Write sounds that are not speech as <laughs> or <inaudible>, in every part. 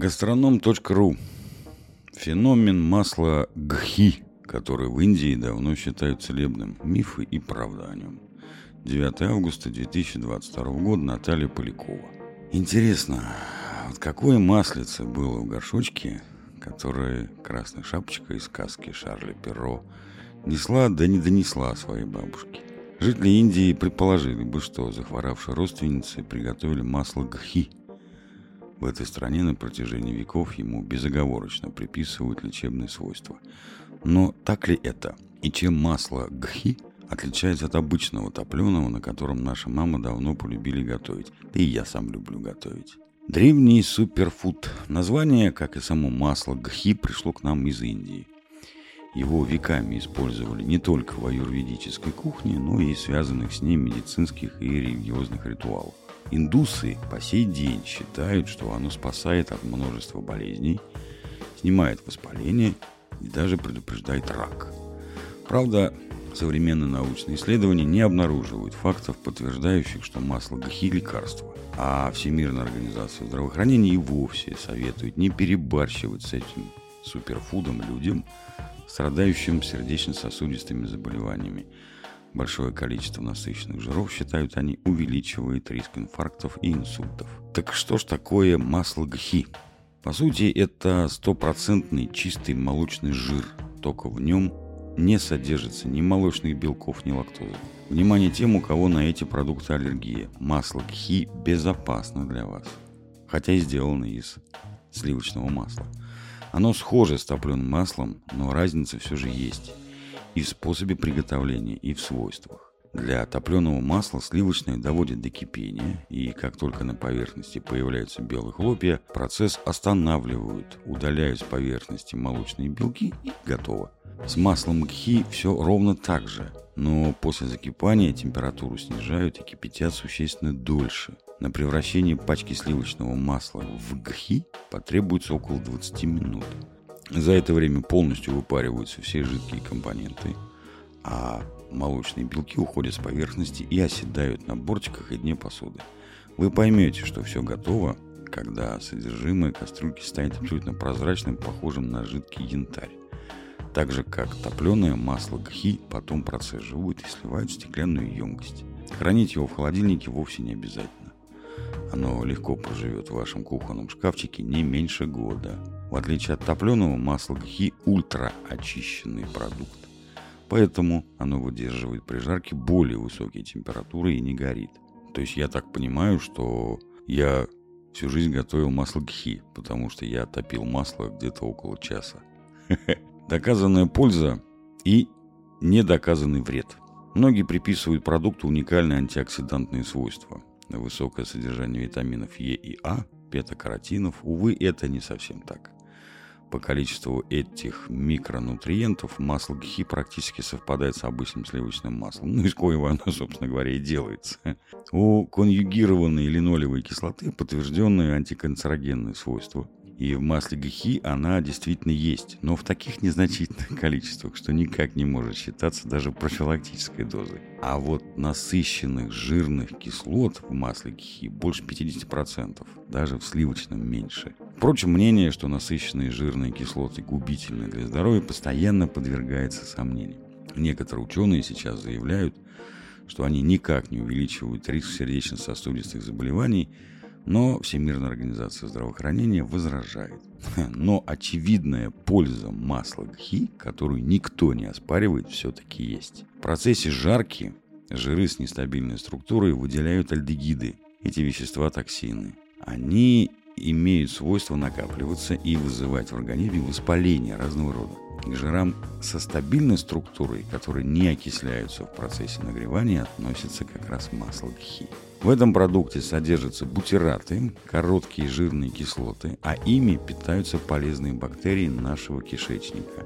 Гастроном.ру Феномен масла гхи, который в Индии давно считают целебным. Мифы и правда о нем. 9 августа 2022 года. Наталья Полякова. Интересно, вот какое маслице было в горшочке, которое красная шапочка из сказки Шарля Перро несла, да не донесла своей бабушке. Жители Индии предположили бы, что захворавшие родственницы приготовили масло гхи. В этой стране на протяжении веков ему безоговорочно приписывают лечебные свойства. Но так ли это? И чем масло гхи отличается от обычного топленого, на котором наша мама давно полюбили готовить? Да и я сам люблю готовить. Древний суперфуд. Название, как и само масло гхи, пришло к нам из Индии. Его веками использовали не только в аюрведической кухне, но и связанных с ней медицинских и религиозных ритуалах. Индусы по сей день считают, что оно спасает от множества болезней, снимает воспаление и даже предупреждает рак. Правда, современные научные исследования не обнаруживают фактов, подтверждающих, что масло гахи – лекарство. А Всемирная организация здравоохранения и вовсе советует не перебарщивать с этим суперфудом людям, страдающим сердечно-сосудистыми заболеваниями. Большое количество насыщенных жиров, считают они, увеличивает риск инфарктов и инсультов. Так что ж такое масло гхи? По сути, это стопроцентный чистый молочный жир, только в нем не содержится ни молочных белков, ни лактозы. Внимание тем, у кого на эти продукты аллергия. Масло гхи безопасно для вас, хотя и сделано из сливочного масла. Оно схоже с топленым маслом, но разница все же есть. И в способе приготовления, и в свойствах. Для топленого масла сливочное доводит до кипения, и как только на поверхности появляются белые хлопья, процесс останавливают, удаляют с поверхности молочные белки и готово. С маслом гхи все ровно так же, но после закипания температуру снижают и кипятят существенно дольше. На превращение пачки сливочного масла в гхи потребуется около 20 минут. За это время полностью выпариваются все жидкие компоненты, а молочные белки уходят с поверхности и оседают на бортиках и дне посуды. Вы поймете, что все готово, когда содержимое кастрюльки станет абсолютно прозрачным, похожим на жидкий янтарь. Так же, как топленое масло гхи потом процеживают и сливают в стеклянную емкость. Хранить его в холодильнике вовсе не обязательно. Оно легко проживет в вашем кухонном шкафчике не меньше года. В отличие от топленого, масло гхи ультра очищенный продукт. Поэтому оно выдерживает при жарке более высокие температуры и не горит. То есть я так понимаю, что я всю жизнь готовил масло гхи, потому что я топил масло где-то около часа. <laughs> Доказанная польза и недоказанный вред. Многие приписывают продукту уникальные антиоксидантные свойства – высокое содержание витаминов Е и А, бета-каротинов, увы, это не совсем так. По количеству этих микронутриентов масло гхи практически совпадает с обычным сливочным маслом, ну из коего оно, собственно говоря, и делается. У конъюгированной линолевой кислоты подтвержденные антиканцерогенные свойства – и в масле гхи она действительно есть, но в таких незначительных <laughs> количествах, что никак не может считаться даже профилактической дозой. А вот насыщенных жирных кислот в масле гхи больше 50%, даже в сливочном меньше. Впрочем, мнение, что насыщенные жирные кислоты губительны для здоровья, постоянно подвергается сомнению. Некоторые ученые сейчас заявляют, что они никак не увеличивают риск сердечно-сосудистых заболеваний – но Всемирная организация здравоохранения возражает. <laughs> Но очевидная польза масла гхи, которую никто не оспаривает, все-таки есть. В процессе жарки жиры с нестабильной структурой выделяют альдегиды. Эти вещества токсины. Они имеют свойство накапливаться и вызывать в организме воспаление разного рода. К жирам со стабильной структурой, которые не окисляются в процессе нагревания, относится как раз масло гхи. В этом продукте содержатся бутираты, короткие жирные кислоты, а ими питаются полезные бактерии нашего кишечника.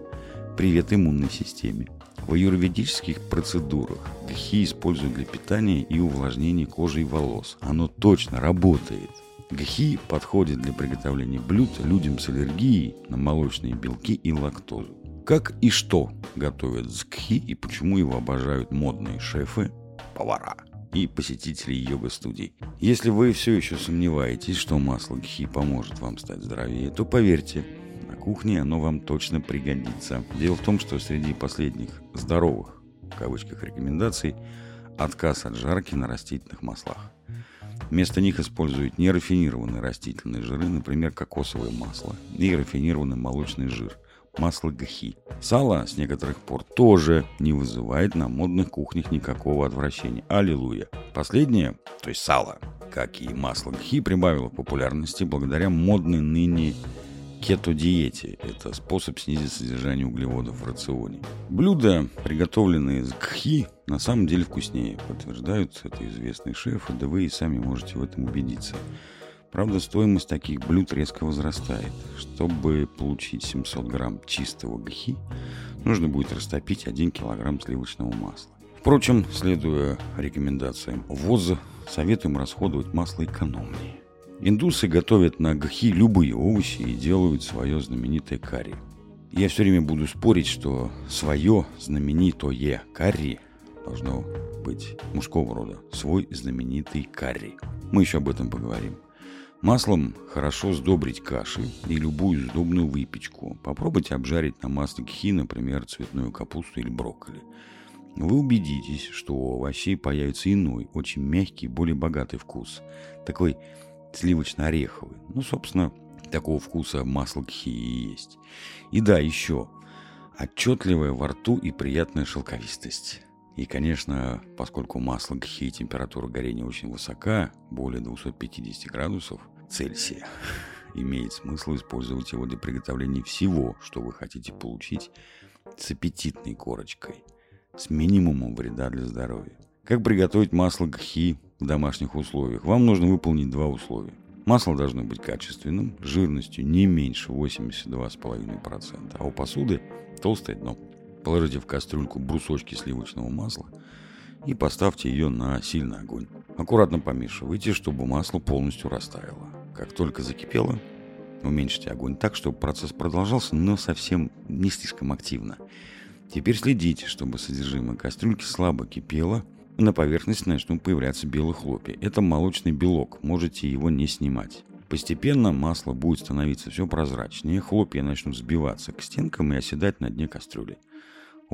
Привет иммунной системе. В аюрведических процедурах гхи используют для питания и увлажнения кожи и волос. Оно точно работает. Гхи подходит для приготовления блюд людям с аллергией на молочные белки и лактозу. Как и что готовят с гхи и почему его обожают модные шефы, повара – и посетителей йога-студий. Если вы все еще сомневаетесь, что масло гхи поможет вам стать здоровее, то поверьте, на кухне оно вам точно пригодится. Дело в том, что среди последних здоровых, в кавычках, рекомендаций, отказ от жарки на растительных маслах. Вместо них используют нерафинированные растительные жиры, например, кокосовое масло, и рафинированный молочный жир, масло гахи. Сало с некоторых пор тоже не вызывает на модных кухнях никакого отвращения. Аллилуйя. Последнее, то есть сало, как и масло гхи, прибавило популярности благодаря модной ныне кето-диете. Это способ снизить содержание углеводов в рационе. Блюда, приготовленные из гхи, на самом деле вкуснее. Подтверждают это известные шефы, да вы и сами можете в этом убедиться. Правда, стоимость таких блюд резко возрастает. Чтобы получить 700 грамм чистого гхи, нужно будет растопить 1 килограмм сливочного масла. Впрочем, следуя рекомендациям ВОЗ, советуем расходовать масло экономнее. Индусы готовят на гхи любые овощи и делают свое знаменитое карри. Я все время буду спорить, что свое знаменитое карри должно быть мужского рода. Свой знаменитый карри. Мы еще об этом поговорим. Маслом хорошо сдобрить каши и любую сдобную выпечку. Попробуйте обжарить на масле кхи, например, цветную капусту или брокколи. Вы убедитесь, что у овощей появится иной, очень мягкий, более богатый вкус. Такой сливочно-ореховый. Ну, собственно, такого вкуса масло кхи и есть. И да, еще отчетливая во рту и приятная шелковистость. И, конечно, поскольку масло гхи температура горения очень высока, более 250 градусов, Цельсия. <laughs> Имеет смысл использовать его для приготовления всего, что вы хотите получить с аппетитной корочкой, с минимумом вреда для здоровья. Как приготовить масло гхи в домашних условиях? Вам нужно выполнить два условия. Масло должно быть качественным, жирностью не меньше 82,5%, а у посуды толстое дно. Положите в кастрюльку брусочки сливочного масла и поставьте ее на сильный огонь. Аккуратно помешивайте, чтобы масло полностью растаяло. Как только закипело, уменьшите огонь так, чтобы процесс продолжался, но совсем не слишком активно. Теперь следите, чтобы содержимое кастрюльки слабо кипело, на поверхности начнут появляться белые хлопья. Это молочный белок, можете его не снимать. Постепенно масло будет становиться все прозрачнее, хлопья начнут сбиваться к стенкам и оседать на дне кастрюли.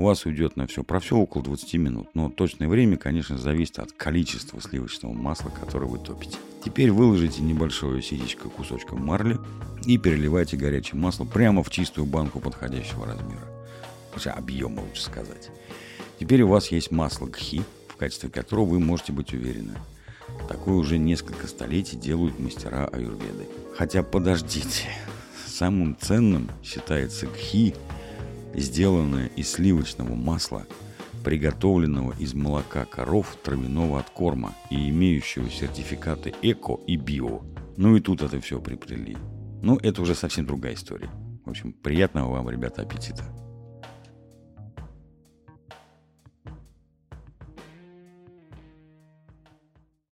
У вас уйдет на все про все около 20 минут, но точное время, конечно, зависит от количества сливочного масла, которое вы топите. Теперь выложите небольшое ситечко кусочком марли и переливайте горячее масло прямо в чистую банку подходящего размера. Хотя объема лучше сказать. Теперь у вас есть масло гхи, в качестве которого вы можете быть уверены. Такое уже несколько столетий делают мастера аюрведы. Хотя подождите, <laughs> самым ценным считается гхи – сделанное из сливочного масла, приготовленного из молока коров травяного откорма и имеющего сертификаты эко и био. Ну и тут это все приплели. Ну, это уже совсем другая история. В общем, приятного вам, ребята, аппетита.